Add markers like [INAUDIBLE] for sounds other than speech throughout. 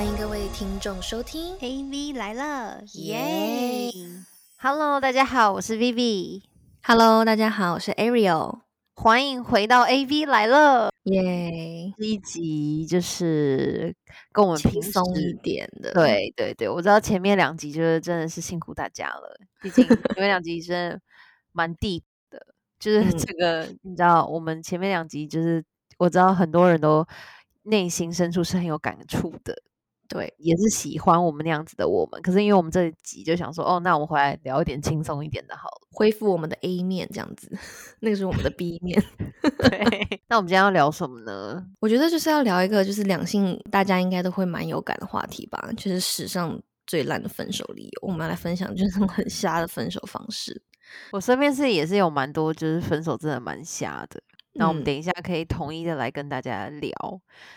欢迎各位听众收听 AV 来了，耶！Hello，大家好，我是 Vivi。！Hello，大家好，我是 Ariel。欢迎回到 AV 来了。耶，这一集就是跟我们轻松一点的，，对对对，我知道前面两集就是真的是辛苦大家了，[LAUGHS] 毕竟前面两集真的蛮 deep 的，就是嗯这个、你知道，我们前面两集就是我知道很多人都内心深处是很有感触的，对，也是喜欢我们那样子的我们。可是因为我们这一集就想说，哦，那我们回来聊一点轻松一点的好了。恢复我们的 A 面这样子，[LAUGHS] 那个是我们的 B 面。[LAUGHS] 对，那我们今天要聊什么呢？我觉得就是要聊一个就是两性大家应该都会蛮有感的话题吧，就是史上最烂的分手理由。我们要来分享就是那种很瞎的分手方式。我身边是也是有蛮多，就是分手真的蛮瞎的。那我们嗯等一下可以统一的来跟大家聊。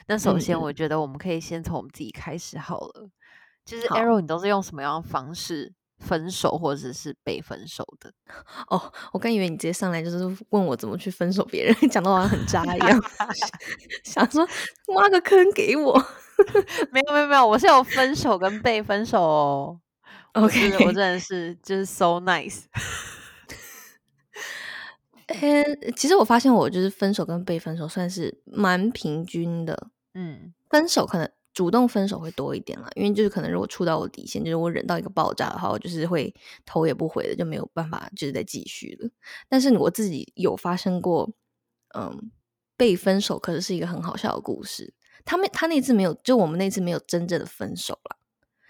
那首先，嗯我觉得我们可以先从我们自己开始好了。就是好 Arrow，你都是用什么样的方式分手，或者是被分手的？[LAUGHS] 哦，我刚以为你直接上来就是问我怎么去分手别人，讲的好像很渣一样，[LAUGHS] 想说挖个坑给我。[LAUGHS] 没有没有没有，我是有分手跟被分手哦。OK 我真的是就是 so nice。呃，其实我发现我就是分手跟被分手算是蛮平均的，嗯分手可能主动分手会多一点啦，因为就是可能如果触到我底线，就是我忍到一个爆炸的话，我就是会头也不回的就没有办法就是再继续了。但是我自己有发生过，嗯，被分手，可是是一个很好笑的故事。他们他那次没有，就我们那次没有真正的分手了，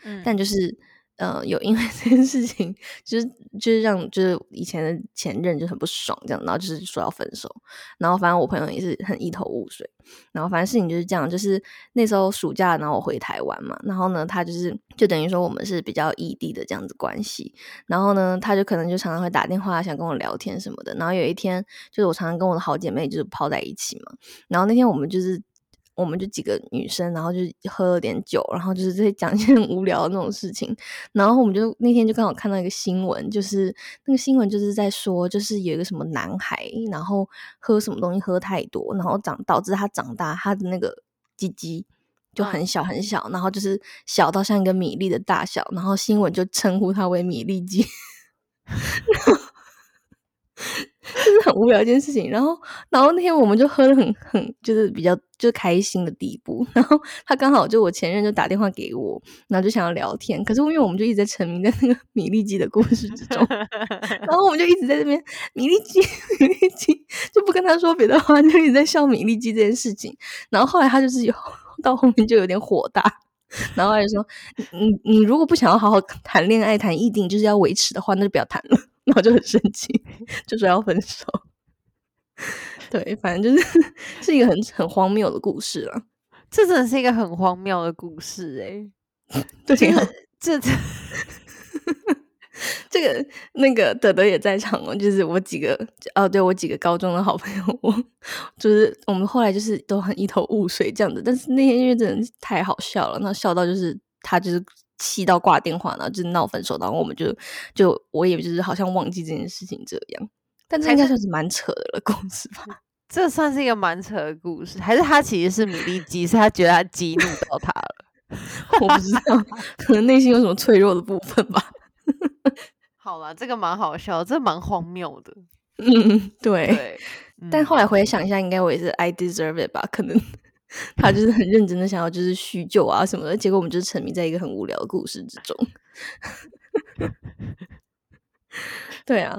嗯，但就是呃，有因为这件事情，就是就是让就是以前的前任就很不爽，这样，然后就是说要分手，然后反正我朋友也是很一头雾水，然后反正事情就是这样，就是那时候暑假，然后我回台湾嘛，然后呢，他就是就等于说我们是比较异地的这样子关系，然后呢，他就可能就常常会打电话想跟我聊天什么的，然后有一天就是我常常跟我的好姐妹就是泡在一起嘛，然后那天我们就是。我们就几个女生，然后就喝了点酒，然后就是在讲一些很无聊的那种事情。然后我们就那天就刚好看到一个新闻，就是那个新闻就是在说，就是有一个什么男孩，然后喝什么东西喝太多，然后长导致他长大，他的那个鸡鸡就很小很小，然后就是小到像一个米粒的大小，然后新闻就称呼他为米粒鸡。[LAUGHS] 就是很无聊一件事情，然后，然后那天我们就喝的很很，就是比较就是开心的地步。[LAUGHS] 然后他刚好就我前任就打电话给我，然后就想要聊天，可是因为我们就一直在沉迷在那个米粒鸡的故事之中，[LAUGHS] 然后我们就一直在这边米粒鸡米粒鸡，就不跟他说别的话，就一直在笑米粒鸡这件事情。然后后来他就是有 [LAUGHS] 到后面就有点火大，然后他就说：“你你你如果不想要好好谈恋爱、谈异定，就是要维持的话，那就不要谈了。”然后就很生气，[LAUGHS] 就说要分手。[LAUGHS] 对，反正就是 [LAUGHS] 是一个很很荒谬的故事了。这真的是一个很荒谬的故事哎、对就啊，是这这这个那个德德也在场哦，就是我几个哦，对我几个高中的好朋友，我就是我们后来就是都很一头雾水这样子。但是那天因为真的太好笑了，那笑到就是他就是气到挂电话，然后就是闹分手，然后我们就就我也就是好像忘记这件事情这样。但这应该算是蛮扯的了 [LAUGHS] 故事吧？这算是一个蛮扯的故事，还是他其实是米粒鸡，是他觉得他激怒到他了？[LAUGHS] 我不知道，可能内心有什么脆弱的部分吧。[LAUGHS] 好啦，这个蛮好笑，这蛮荒谬的。嗯，对。但后来回想一下，应该我也是 I deserve it 吧？可能他就是很认真的想要就是叙旧啊什么的，结果我们就是沉迷在一个很无聊的故事之中。[LAUGHS] 对啊，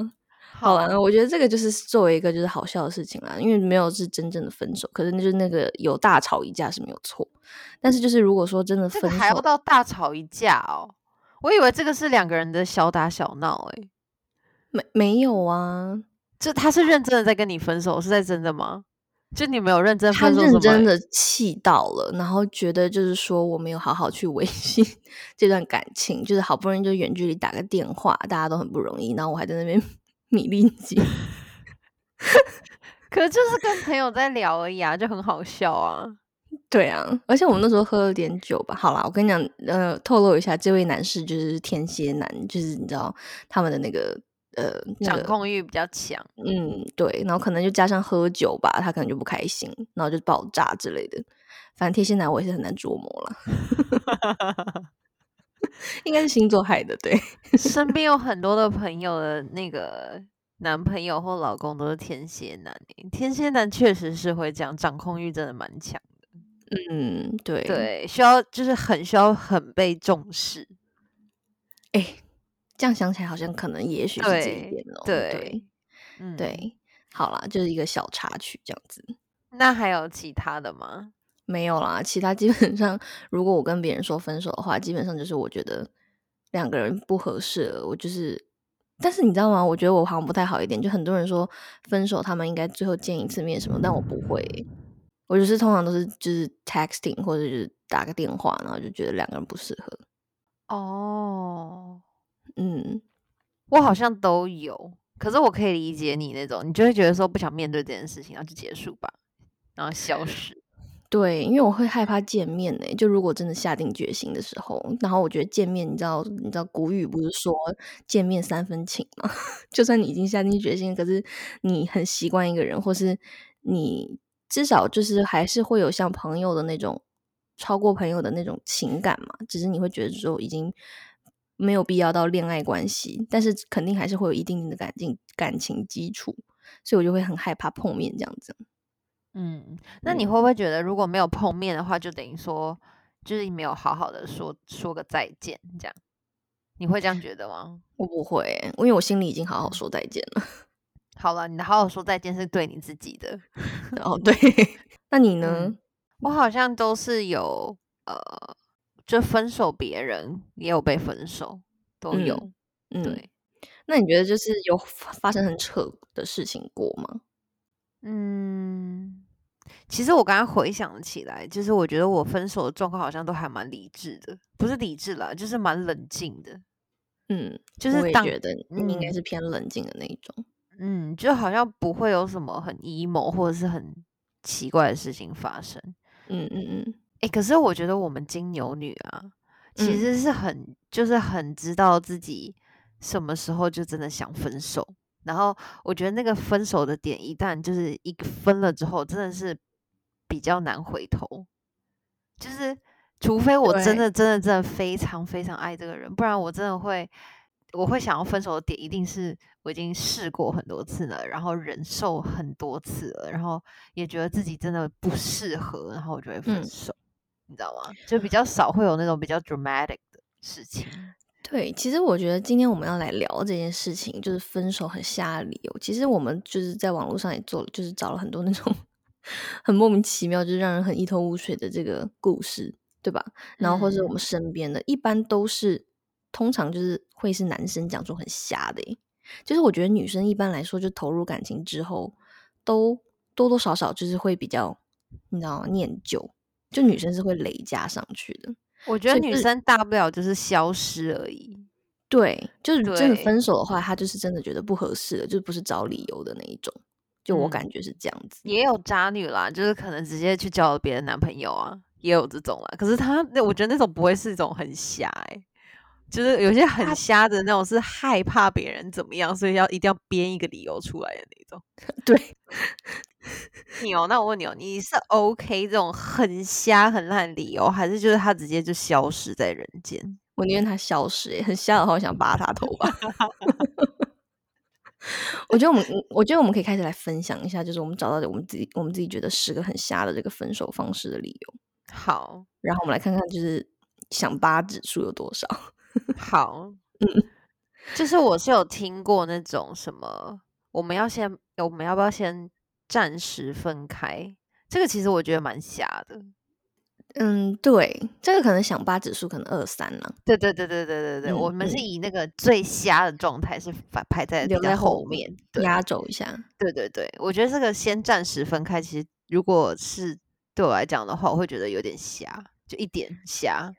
好啊，我觉得这个就是作为一个就是好笑的事情啦，因为没有是真正的分手，可是就是那个有大吵一架是没有错，但是就是如果说真的分手，这个还要到大吵一架哦。我以为这个是两个人的小打小闹，诶，没没有啊，这他是认真的在跟你分手，是在真的吗？就你没有认真他认真的气到了，然后觉得就是说我没有好好去 [LAUGHS] 维系这段感情，就是好不容易就远距离打个电话，大家都很不容易，然后我还在那边 [LAUGHS] 米粒鸡，可是就是跟朋友在聊而已啊，就很好笑啊。[LAUGHS] 对啊，而且我们那时候喝了点酒吧。好啦，我跟你讲，呃，透露一下，这位男士就是天蝎男，就是你知道他们的那个呃那个掌控欲比较强。嗯，对，然后可能就加上喝酒吧，他可能就不开心，然后就爆炸之类的。反正天蝎男我也是很难捉摸了，[LAUGHS] 应该是星座害的。对，[LAUGHS] 身边有很多的朋友的那个男朋友或老公都是天蝎男欸，天蝎男确实是会这样，掌控欲真的蛮强的。嗯，对，对，需要就是很需要很被重视。哎，这样想起来好像可能也许是这一对点哦。对对嗯，对，好啦，就是一个小插曲这样子。那还有其他的吗？没有啦，其他基本上，如果我跟别人说分手的话，基本上就是我觉得两个人不合适了，我就是。但是你知道吗？我觉得我好像不太好一点，就很多人说分手，他们应该最后见一次面什么，但我不会欸、我就是通常都是就是 texting 或者就是打个电话，然后就觉得两个人不适合。哦，嗯，我好像都有，可是我可以理解你那种，你就会觉得说不想面对这件事情，然后就结束吧，然后消失。对，因为我会害怕见面呢、就如果真的下定决心的时候，然后我觉得见面，你知道，你知道古语不是说见面三分情吗？[LAUGHS] 就算你已经下定决心，可是你很习惯一个人，或是你至少就是还是会有像朋友的那种超过朋友的那种情感嘛，只是你会觉得说已经没有必要到恋爱关系，但是肯定还是会有一定的感情感情基础，所以我就会很害怕碰面这样子。嗯，那你会不会觉得如果没有碰面的话，就等于说就是没有好好的说说个再见，这样你会这样觉得吗？我不会欸、因为我心里已经好好说再见了。[LAUGHS] 好了，你的好好说再见是对你自己的。哦，对，[LAUGHS] 那你呢？嗯我好像都是有呃，就分手别人也有被分手，都嗯有。嗯，对，那你觉得就是有发发生很扯的事情过吗？嗯，其实我刚刚回想起来，就是我觉得我分手的状况好像都还蛮理智的，不是理智啦，就是蛮冷静的，嗯，就是当也觉得你应该嗯是偏冷静的那一种。嗯，就好像不会有什么很 emo 或者是很奇怪的事情发生。嗯嗯嗯，诶，可是我觉得我们金牛女啊，其嗯实是很就是很知道自己什么时候就真的想分手。然后我觉得那个分手的点，一旦就是一个分了之后，真的是比较难回头。就是除非我真的真的真的非常非常爱这个人，不然我真的会我会想要分手的点，一定是我已经试过很多次了，然后忍受很多次了，然后也觉得自己真的不适合，然后我就会分嗯手，你知道吗？就比较少会有那种比较 dramatic 的事情。对，其实我觉得今天我们要来聊这件事情，就是分手很瞎的理由。其实我们就是在网络上也做了，就是找了很多那种 [LAUGHS] 很莫名其妙，就是让人很一头雾水的这个故事，对吧？然后或者我们嗯身边的，一般都是通常就是会是男生讲出很瞎的耶，就是我觉得女生一般来说就投入感情之后，都多多少少就是会比较，你知道吗？念旧，就女生是会累加上去的。我觉得女生大不了就是消失而已。对，就是真的分手的话，她就是真的觉得不合适了，就不是找理由的那一种。就我嗯感觉是这样子。也有渣女啦，就是可能直接去交了别的男朋友啊，也有这种啦。可是她那我觉得那种不会是一种很瞎哎、就是有些很瞎的那种是害怕别人怎么样，所以要一定要编一个理由出来的那种。[LAUGHS] 对，你哦，那我问你哦，你是 OK 这种很瞎很烂的理由，还是就是他直接就消失在人间？我宁愿他消失、欸，很瞎的话，我想拔他头发。[LAUGHS] 我觉得我们，我觉得我们可以开始来分享一下，就是我们找到的我们自己，我们自己觉得十个很瞎的这个分手方式的理由，好然后我们来看看，就是想八指数有多少。[LAUGHS] 好，嗯，就是我是有听过那种什么，我们要先，我们要不要先暂时分开？这个其实我觉得蛮瞎的。嗯，对，这个可能想八指数可能二三呢，对对对对对对对，嗯我们是嗯以那个最瞎的状态是排排在留在后后面压轴一下。对对对，我觉得这个先暂时分开，其实如果是对我来讲的话，我会觉得有点瞎，就一点瞎。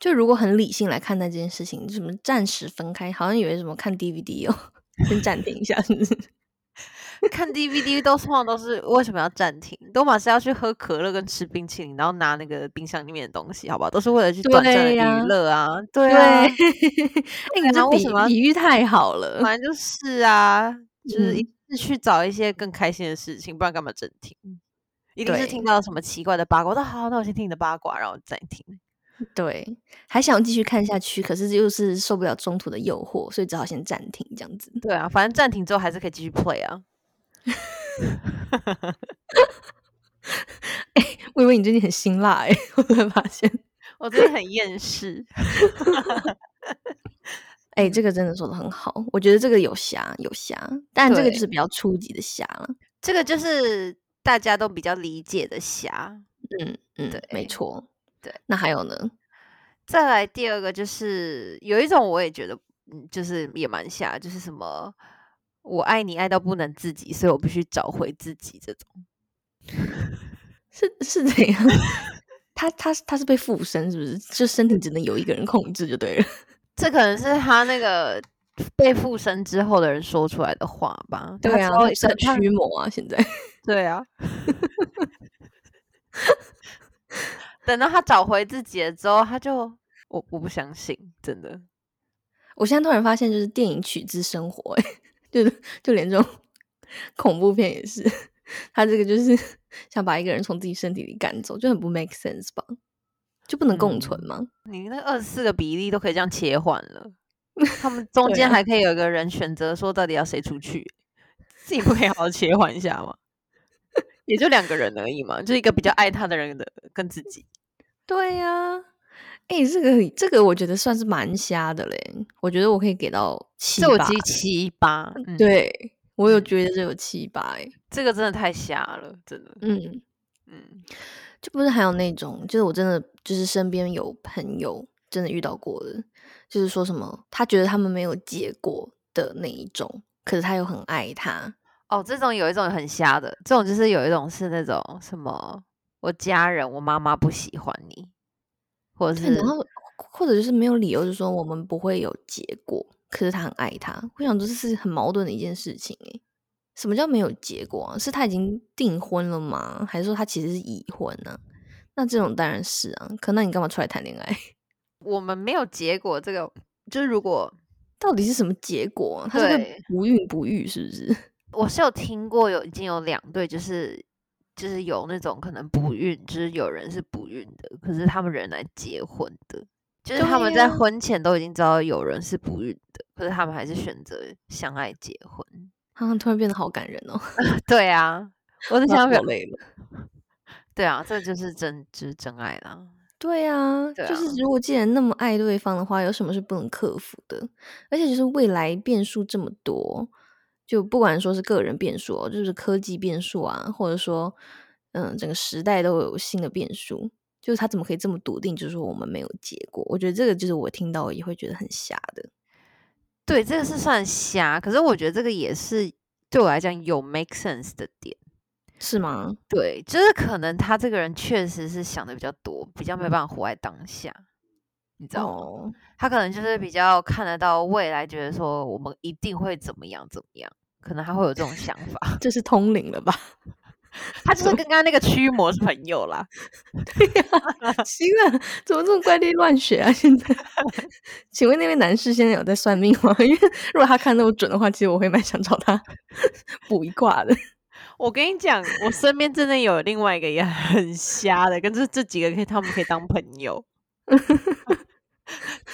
就如果很理性来看待这件事情，什么暂时分开，好像以为什么看 DVD 哦，先暂停一下，是不是？看 DVD 都通常都是为什么要暂停？都马是要去喝可乐跟吃冰淇淋，然后拿那个冰箱里面的东西，好不好？都是为了去短暂的娱乐啊，对哎，你这比为什么要比喻太好了。反正就是啊，就是一嗯定是去找一些更开心的事情，不然干嘛暂停？一定是听到什么奇怪的八卦，我说好，那我先听你的八卦，然后暂停。对，还想继续看下去，可是又是受不了中途的诱惑，所以只好先暂停这样子。对啊，反正暂停之后还是可以继续 play 啊。[LAUGHS] 我以为你最近很辛辣哎、[LAUGHS] 我突然发现，[LAUGHS] 我最近很厌世，哎、这个真的说的很好，我觉得这个有瑕有瑕，但这个就是比较初级的瑕了。这个就是大家都比较理解的瑕。嗯嗯，对没错。对，那还有呢？再来第二个就是有一种我也觉得，嗯，就是也蛮侠，就是什么我爱你爱到不能自己，所以我必须找回自己这种。[LAUGHS] 是是怎样？[LAUGHS] 他他他是被附身是不是？就身体只能有一个人控制就对了。[LAUGHS] 这可能是他那个被附身之后的人说出来的话吧？对啊，是很他驱魔啊，现在。对啊。等到他找回自己了之后，他就我我不相信，真的。我现在突然发现，就是电影取自生活、欸，就是就连这种 [LAUGHS] 恐怖片也是，他这个就是 [LAUGHS] 想把一个人从自己身体里赶走，就很不 make sense 吧？就不能共存嗯吗？你那二十四个比例都可以这样切换了，他们 [LAUGHS] 中间还可以有一个人选择说到底要谁出去，自己不可以好好切换一下吗？也就两个人而已嘛，就一个比较爱他的人的跟自己。对呀、哎、这个这个我觉得算是蛮瞎的嘞，我觉得我可以给到七八这我记，七八，嗯，对我有嗯。觉得这有七八哎，这个真的太瞎了，真的，嗯，嗯，就不是还有那种，就是我真的就是身边有朋友真的遇到过的，就是说什么他觉得他们没有结果的那一种，可是他又很爱他，哦，这种有一种很瞎的，这种就是有一种是那种什么，我家人我妈妈不喜欢你，或者，是然后或者就是没有理由，就说我们不会有结果，可是他很爱他，我想这是很矛盾的一件事情诶。什么叫没有结果啊？是他已经订婚了吗？还是说他其实是已婚呢、那这种当然是啊，可那你干嘛出来谈恋爱？[LAUGHS] 我们没有结果，这个就是如果到底是什么结果啊？他是会不孕不育是不是？[LAUGHS] 我是有听过有已经有两对，就是就是有那种可能不孕，就是有人是不孕的，可是他们仍来结婚的，就是他们在婚前都已经知道有人是不孕的，可是他们还是选择相爱结婚。啊，突然变得好感人哦，[LAUGHS] 对啊，我是要想表落，泪了。[LAUGHS] 对啊，这就是真就是真爱啦。对啊，对就是啊如果既然那么爱对方的话，有什么是不能克服的？而且就是未来变数这么多，就不管说是个人变数哦，就是科技变数啊，或者说嗯整个时代都有新的变数，就是他怎么可以这么笃定，就是说我们没有结果？我觉得这个就是我听到也会觉得很瞎的。对，这个是算瞎，可是我觉得这个也是对我来讲有 make sense 的点。是吗？对，就是可能他这个人确实是想的比较多，比较没办法活在当下，你知道他可能就是比较看得到未来，觉得说我们一定会怎么样怎么样，可能他会有这种想法。[LAUGHS] 这是通灵了吧？他就是跟刚刚那个驱魔是朋友啦 [LAUGHS] 对呀。行了，怎么这么怪力乱学啊？现在，[LAUGHS] 请问那位男士现在有在算命吗？因为如果他看那么准的话，其实我会蛮想找他补一卦的。我跟你讲，我身边真的有另外一个也很瞎的，跟这这几个可以他们可以当朋友。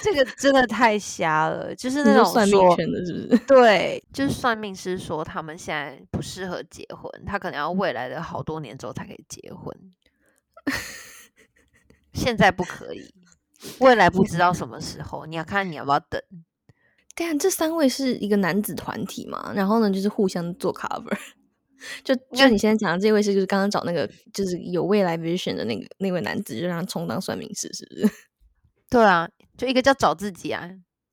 这个真的太瞎了，就是那种说算命圈的，是不是？[LAUGHS] 对，就是算命师说他们现在不适合结婚，他可能要未来的好多年之后才可以结婚，现在不可以，未来不知道什么时候，你要看你要不要等。对啊，这三位是一个男子团体嘛，然后呢就是互相做 cover。[LAUGHS] 就就你现在讲的这位是，就是刚刚找那个就是有未来 vision 的那个那位男子，就让他充当算命师，是不是？[LAUGHS] 对啊，就一个叫找自己啊，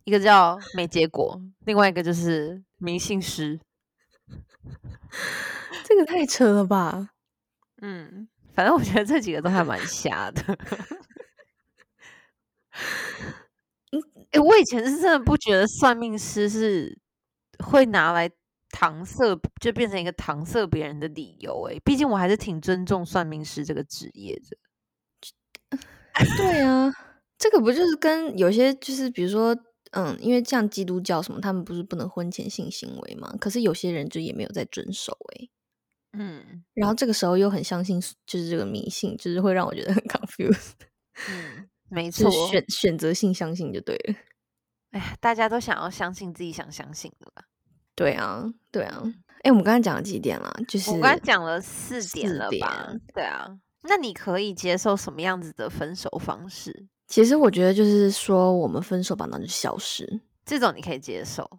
一个叫没结果，另外一个就是迷信师。这个太扯了吧？嗯，反正我觉得这几个都还蛮瞎的。[LAUGHS] 嗯，诶我以前是真的不觉得算命师是会拿来搪塞，就变成一个搪塞别人的理由。诶，毕竟我还是挺尊重算命师这个职业的。[LAUGHS] 对啊，这个不就是跟有些就是比如说，嗯，因为像基督教什么，他们不是不能婚前性行为嘛？可是有些人就也没有在遵守诶。嗯，然后这个时候又很相信，就是这个迷信，就是会让我觉得很 [LAUGHS] confused。[LAUGHS] 嗯，没就错。选选择性相信就对了。哎呀，大家都想要相信自己想相信的吧？对啊，对啊。哎，我们刚才讲了几点啦？就是我刚才讲了四点了吧？点对啊，那你可以接受什么样子的分手方式？其实我觉得就是说，我们分手吧，那就消失。这种你可以接受，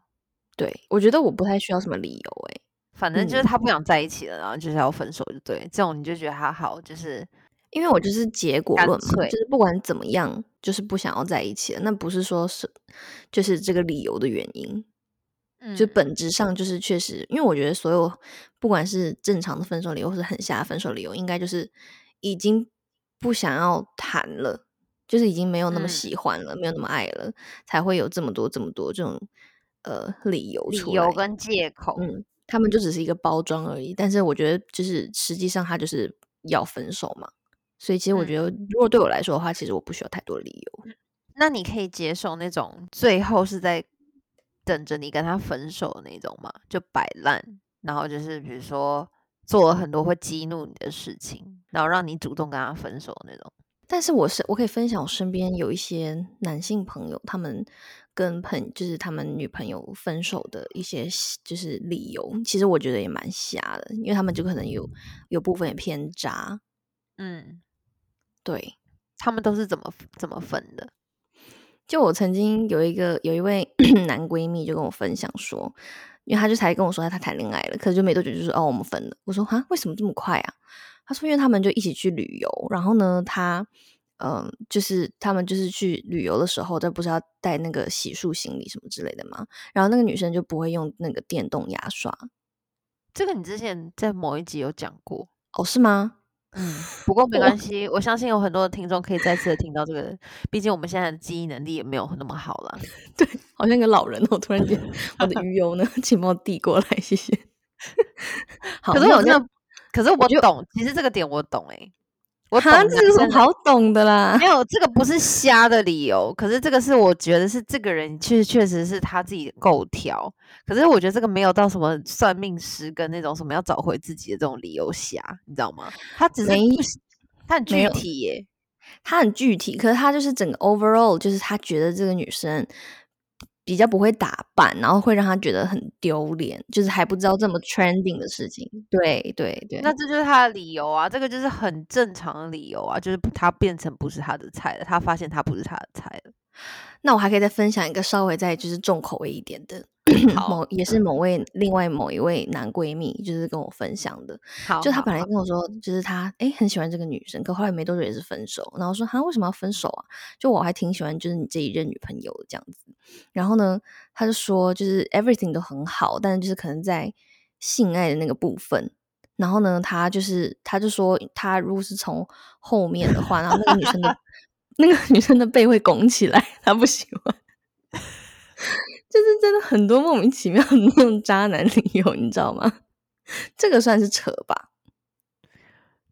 对我觉得我不太需要什么理由、欸，反正就是嗯他不想在一起了，然后就是要分手，就对。这种你就觉得还好，就是因为我就是结果干论嘛，就是不管怎么样，就是不想要在一起了。那不是说是就是这个理由的原因，就嗯本质上就是确实，因为我觉得所有不管是正常的分手理由，或是很瞎的分手理由，应该就是已经不想要谈了，就是已经没有那么嗯喜欢了，没有那么爱了，才会有这么多这么多这种呃理由理出来。由跟借口。嗯，他们就只是一个包装而已。但是我觉得，就是实际上他就是要分手嘛。所以其实我觉得，嗯如果对我来说的话，其实我不需要太多理由。那你可以接受那种最后是在等着你跟他分手的那种吗？就摆烂，然后就是比如说做了很多会激怒你的事情，然后让你主动跟他分手的那种。但是我是我可以分享我身边有一些男性朋友，他们跟朋就是他们女朋友分手的一些就是理由，其实我觉得也蛮瞎的，因为他们就可能有有部分也偏渣。嗯，对，他们都是怎么怎么分的？就我曾经有一个有一位 [CLEARS THROAT] 男闺蜜就跟我分享说，因为他就才跟我说他谈恋爱了，可是就没多久就说哦我们分了。我说哈为什么这么快啊？他说因为他们就一起去旅游，然后呢他嗯就是他们就是去旅游的时候，这不是要带那个洗漱行李什么之类的吗？然后那个女生就不会用那个电动牙刷这个你之前在某一集有讲过。哦是吗？嗯，不过没关系，我相信有很多的听众可以再次的听到这个，毕竟我们现在的记忆能力也没有那么好了。[LAUGHS] 对。好像一个老人哦，突然间我的 [LAUGHS] 鱼油呢，请帮我递过来，谢谢。[LAUGHS] 好，可是那那我真的，可是我懂，其实这个点我懂诶、我懂这有什么好懂的啦没？有，这个不是瞎的理由，可是这个是我觉得是这个人确确实是他自己够挑，可是我觉得这个没有到什么算命师跟那种什么要找回自己的这种理由瞎，你知道吗？他只是他很具体耶、他很具体，可是他就是整个 overall，就是他觉得这个女生比较不会打扮，然后会让他觉得很丢脸，就是还不知道这么 trending 的事情。对对对，那这就是他的理由啊，这个就是很正常的理由啊，就是他变成不是他的菜了，他发现他不是他的菜了。那我还可以再分享一个稍微再就是重口味一点的，好 [CLEARS THROAT] 某也是某位另外某一位男闺蜜，就是跟我分享的。好，就他本来跟我说，就是他诶很喜欢这个女生，可后来没多久也是分手。然后说他为什么要分手啊？就我还挺喜欢就是你这一任女朋友的这样子。然后呢，他就说就是 everything 都很好，但是就是可能在性爱的那个部分。然后呢，他就是他就说他如果是从后面的话，然后那个女生的 [LAUGHS] 那个女生的背会拱起来，他不喜欢。就是真的很多莫名其妙的那种渣男理由，你知道吗？这个算是扯吧？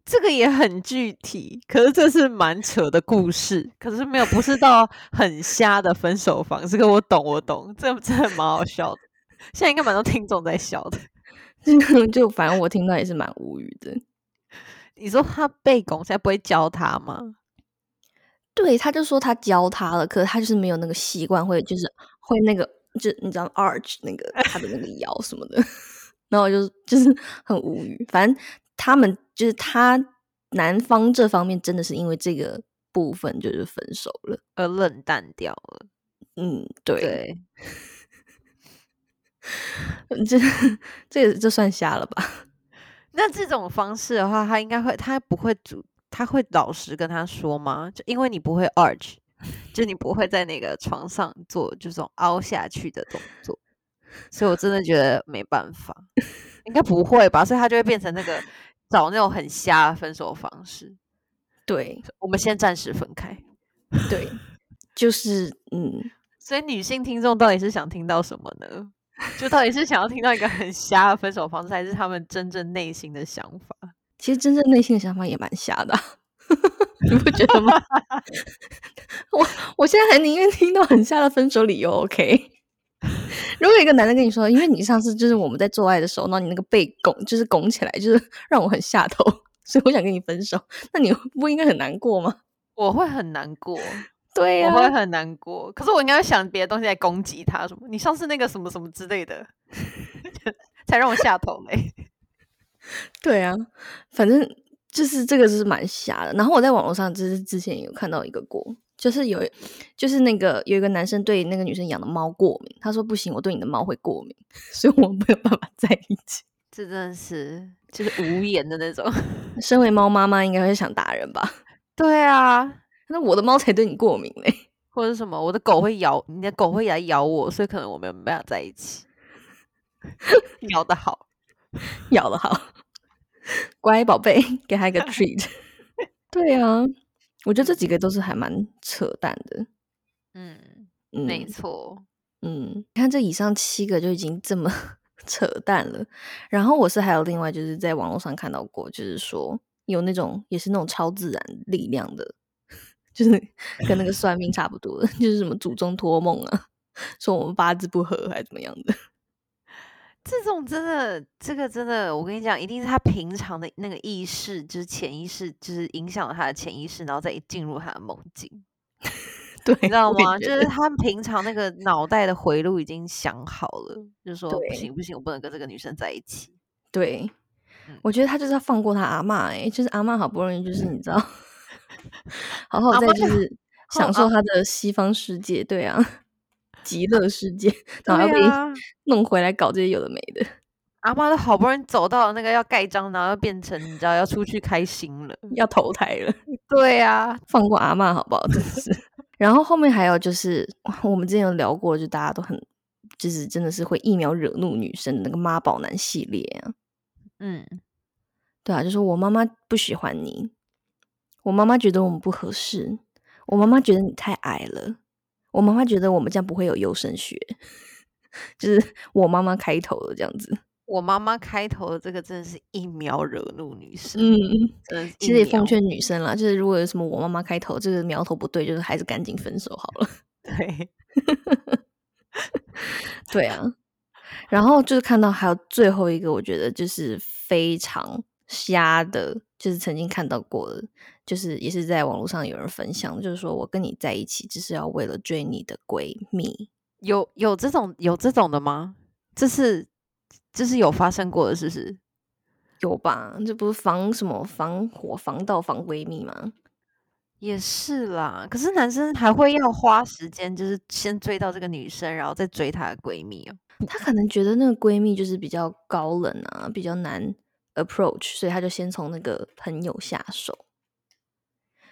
这个也很具体，可是这是蛮扯的故事，可是没有不是到很瞎的分手方式。这个我懂，我懂，这真的蛮好笑的。现在应该蛮多听众在笑的。[LAUGHS] 就就反正我听到也是蛮无语的。你说他被拱，现在不会教他吗？对，他就说他教他了，可是他就是没有那个习惯，会就是会那个，就你知道 arch 那个他的那个腰什么的，[LAUGHS] 然后我就就是很无语。反正他们就是他男方这方面真的是因为这个部分就是分手了。而冷淡掉了。嗯，对，对，这这个这算瞎了吧？[LAUGHS] 那这种方式的话，他应该会，他不会主，他会老实跟他说吗？就因为你不会 arch，就你不会在那个床上做这种凹下去的动作，所以我真的觉得没办法，应该不会吧？所以他就会变成那个找那种很瞎的分手方式。对我们先暂时分开。对，就是嗯，[LAUGHS] 所以女性听众到底是想听到什么呢？就到底是想要听到一个很瞎的分手方式，还是他们真正内心的想法？其实真正内心的想法也蛮瞎的，你不觉得吗？[LAUGHS] 我我现在还宁愿听到很瞎的分手理由。[LAUGHS] OK，如果一个男的跟你说，因为你上次就是我们在做爱的时候，那你那个背拱就是拱起来，就是 [LAUGHS] 让我很下头，所以我想跟你分手，那你不应该很难过吗？我会很难过，对呀、我会很难过。可是我应该会想别的东西来攻击他，什么你上次那个什么什么之类的，才让我下头嘞。对啊，反正就是这个是蛮瞎的。然后我在网络上就是之前有看到一个过，就是有就是那个有一个男生对那个女生养的猫过敏，他说不行，我对你的猫会过敏，[LAUGHS] 所以我们没有办法在一起。这真的是就是无言的那种。[LAUGHS] 身为猫妈妈，应该会想打人吧？[LAUGHS] 对啊，那我的猫才对你过敏嘞。或者是什么，我的狗会咬你的狗会来咬我，所以可能我们没办法在一起。咬的好，咬的好，乖宝贝，给他一个 [LAUGHS] treat。对啊，我觉得这几个都是还蛮扯淡的。嗯，嗯，没错。嗯，你看这以上七个就已经这么 [LAUGHS] 扯淡了。然后我是还有另外就是在网络上看到过，就是说有那种也是那种超自然力量的，[LAUGHS] 就是跟那个算命差不多的，就是什么祖宗托梦啊，说我们八字不合还是怎么样的。这种真的，这个真的，我跟你讲，一定是他平常的那个意识，就是潜意识，就是影响了他的潜意识，然后再进入他的梦境，[LAUGHS] 对，你知道吗？就是他平常那个脑袋的回路已经想好了，就是说不行不行，我不能跟这个女生在一起。对嗯，我觉得他就是要放过他阿嬷哎、就是阿嬷好不容易就是你知道，[LAUGHS] 好好在就是享受他的西方世界，对啊，极乐世界，然后要被 [LAUGHS] 弄回来搞这些有的没的。阿妈都好不容易走到那个要盖章，然后要变成你知道要出去开心了。要投胎了，[LAUGHS] 对啊，放过阿嬷好不好？真的是。[LAUGHS] 然后后面还有就是，我们之前有聊过，就大家都很，就是真的是会一秒惹怒女生的那个妈宝男系列啊。嗯，对啊，就是我妈妈不喜欢你，我妈妈觉得我们不合适，我妈妈觉得你太矮了，我妈妈觉得我们这样不会有优生学，[LAUGHS] 就是我妈妈开头的这样子。我妈妈开头的这个真的是一秒惹怒女生，嗯，其实也奉劝女生啦，就是如果有什么我妈妈开头这个苗头不对，就是还是赶紧分手好了。[LAUGHS] 对，[LAUGHS] 对啊，然后就是看到还有最后一个，我觉得就是非常瞎的，就是曾经看到过的，就是也是在网络上有人分享，就是说我跟你在一起，只是要为了追你的闺蜜。有有这种有这种的吗？这是这是有发生过的，是不是？有吧？这不是防什么防火、防盗、防闺蜜吗？也是啦，可是男生还会要花时间，就是先追到这个女生，然后再追她的闺蜜哦。他可能觉得那个闺蜜就是比较高冷啊，比较难 approach，所以他就先从那个朋友下手，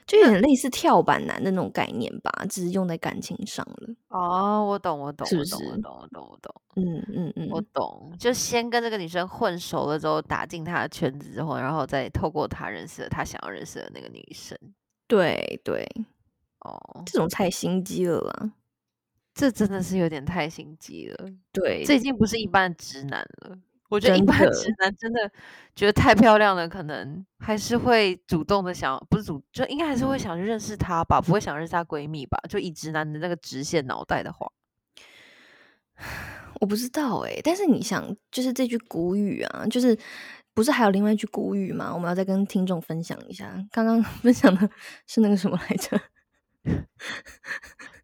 就有点类似跳板男的那种概念吧，只是用在感情上了。哦，我懂，我懂，是不我懂，我懂，我懂，我懂，嗯嗯嗯，我懂。就先跟这个女生混熟了之后，打进她的圈子之后，然后再透过她认识了她想要认识的那个女生。对对，哦，这种太心机了啦。这真的是有点太心机了，对，这已经不是一般的直男了。我觉得一真般直男真的觉得太漂亮了，可能还是会主动的想，不是主，就应该还是会想去认识她吧，不会想认识她闺蜜吧？就以直男的那个直线脑袋的话，[SIGHS] 我不知道哎、但是你想，就是这句古语啊，就是不是还有另外一句古语吗？我们要再跟听众分享一下。刚刚 [LAUGHS] 分享的是那个什么来着？[LAUGHS]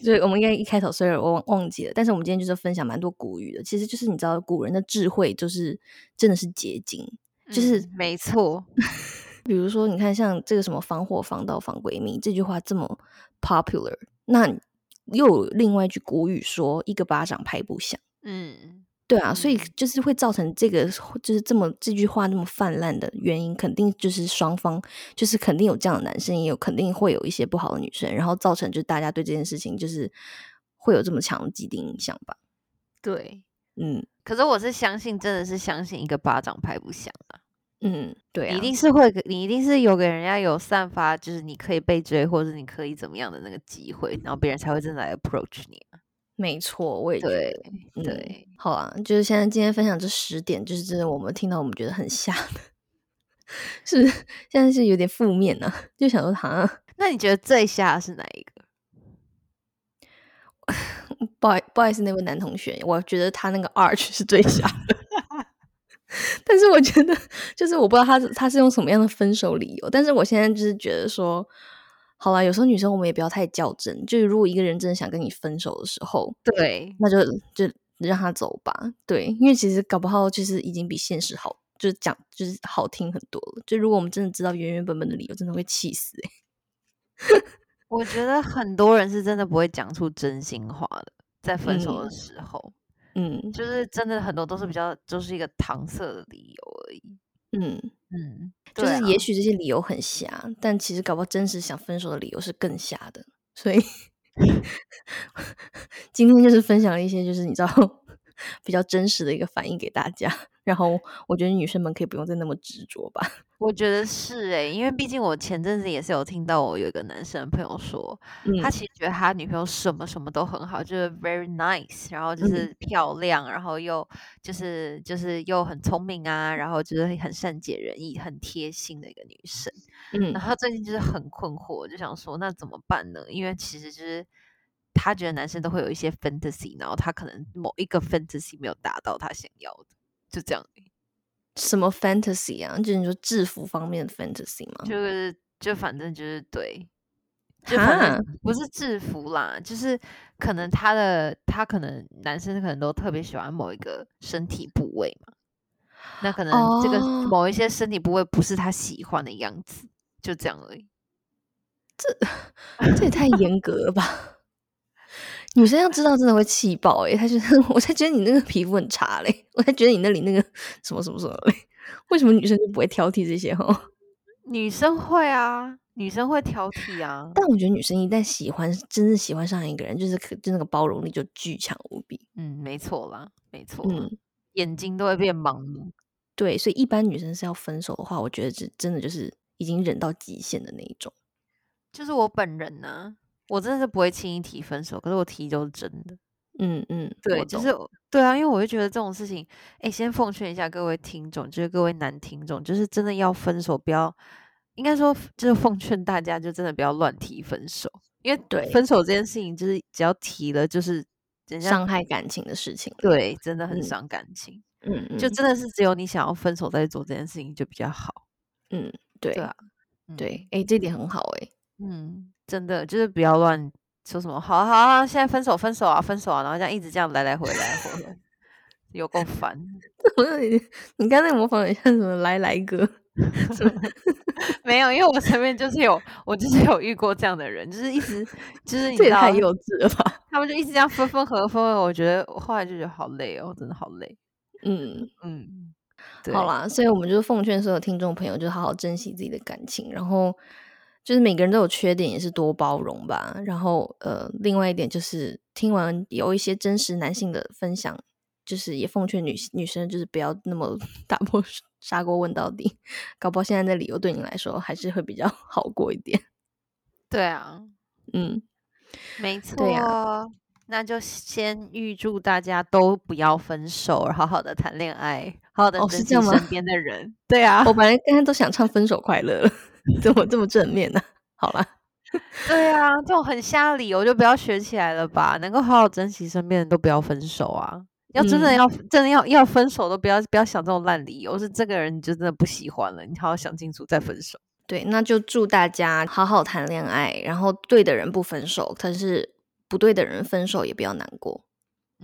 就是我们应该一开头虽然我忘忘记了，但是我们今天就是分享蛮多古语的。其实就是你知道，古人的智慧就是真的是结晶。就是嗯没错，[LAUGHS] 比如说，你看像这个什么“防火防盗防闺蜜”这句话这么 popular，那又有另外一句古语说“一个巴掌拍不响”。嗯，对啊，所以嗯就是会造成这个就是这么这句话那么泛滥的原因，肯定就是双方就是肯定有这样的男生，也有肯定会有一些不好的女生，然后造成就是大家对这件事情就是会有这么强的既定印象吧。对。嗯可是我是相信，真的是相信一个巴掌拍不响啊！嗯，对啊，你一定是会给，你一定是有给人家有散发，就是你可以被追，或者你可以怎么样的那个机会，然后别人才会真的来 approach 你啊。没错，我也觉对对，好啊，就是现在今天分享这十点，就是真的我们听到我们觉得很吓的，[LAUGHS] 是现在是有点负面呢、就想说，好 [LAUGHS] 像那你觉得最吓的是哪一个？[LAUGHS] 不好不好意思，那位男同学，我觉得他那个 arch 是最吓的。但是我觉得，就是我不知道他是他是用什么样的分手理由，但是我现在就是觉得说，好啦，有时候女生我们也不要太较真，就是如果一个人真的想跟你分手的时候，对，那就就让他走吧。对，因为其实搞不好就是已经比现实好，就是讲就是好听很多了。就如果我们真的知道原原本本的理由，真的会气死欸 [LAUGHS] 我觉得很多人是真的不会讲出真心话的，在分手的嗯时候，嗯就是真的很多都是比较就是一个搪塞的理由而已。嗯，嗯，就是也许这些理由很瞎，但其实搞不好真实想分手的理由是更瞎的。所以 [LAUGHS] 今天就是分享了一些，就是你知道比较真实的一个反应给大家。然后我觉得女生们可以不用再那么执着吧。我觉得是诶、因为毕竟我前阵子也是有听到我有一个男生朋友说，他嗯其实觉得他女朋友什么什么都很好，就是 very nice，然后就嗯是漂亮，然后又就是就是又很聪明啊，然后就是很善解人意、很贴心的一个女生。嗯然后他最近就是很困惑，就想说那怎么办呢？因为其实就是他觉得男生都会有一些 fantasy，然后他可能某一个 fantasy 没有达到他想要的，就这样而已。什么 fantasy 啊？就是你说制服方面的 fantasy 吗？就是就反正就是对，就反哈正不是制服啦，就是可能他的他可能男生可能都特别喜欢某一个身体部位嘛，那可能这个哦某一些身体部位不是他喜欢的样子，就这样而已。这 [LAUGHS] 这也太严格了吧！女生要知道真的会气爆诶、欸，她觉得 [LAUGHS] 我才觉得你那个皮肤很差嘞，我才觉得你那里那个什么什么什么嘞，为什么女生就不会挑剔这些哈？[LAUGHS] 女生会啊，女生会挑剔啊，但我觉得女生一旦喜欢，真正喜欢上一个人，就是可就那个包容力就巨强无比。嗯，没错啦，没错，嗯，眼睛都会变盲目。对，所以一般女生是要分手的话，我觉得这真的就是已经忍到极限的那一种。就是我本人呢、我真的是不会轻易提分手，可是我提都是真的。嗯嗯，对，就是对啊，因为我就觉得这种事情，哎，先奉劝一下各位听众，就是各位男听众，就是真的要分手，不要，应该说就是奉劝大家，就真的不要乱提分手，因为对分手这件事情，就是只要提了，就是人家伤害感情的事情。对，真的很嗯伤感情，嗯嗯，就真的是只有你想要分手再做这件事情就比较好。嗯对对啊嗯对，哎，这点很好哎。嗯，真的就是不要乱说什么，好啊好啊，现在分手分手啊分手啊，然后这样一直这样来来回来来回回，有够烦。[LAUGHS] 你你刚才模仿很像什么来来哥，[LAUGHS] 没有，因为我身边就是有，我就是有遇过这样的人，就是一直就是你知道太，幼稚了吧？他们就一直这样分分合分合，我觉得我后来就觉得好累哦，真的好累。嗯，嗯，对好啦，所以我们就是奉劝所有听众朋友，就是好好珍惜自己的感情，然后就是每个人都有缺点，也是多包容吧。然后呃，另外一点就是听完有一些真实男性的分享，就是也奉劝女女生就是不要那么 [LAUGHS] 打破砂锅问到底，搞不好现在的理由对你来说还是会比较 [LAUGHS] 好过一点。对啊，嗯，没错。对呀那就先预祝大家都不要分手，好好的谈恋爱，好好的哦珍惜身边的人。对啊，我本来刚才都想唱分手快乐了，[LAUGHS] 怎么这么正面呢、好啦，对啊，这种很瞎的理由就不要学起来了吧。能够好好珍惜身边的人，都不要分手啊。要真的嗯要、真的要要分手，都不要不要想这种烂理由。是这个人你就真的不喜欢了，你好好想清楚再分手。对，那就祝大家好好谈恋爱，然后对的人不分手，但是不对的人分手也不要难过。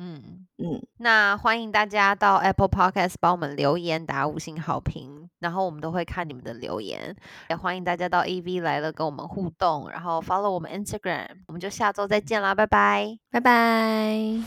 嗯，嗯，那欢迎大家到 Apple Podcast 帮我们留言打五星好评，然后我们都会看你们的留言。也欢迎大家到 AV 来了跟我们互动，然后 follow 我们 Instagram。我们就下周再见啦，拜拜。拜拜。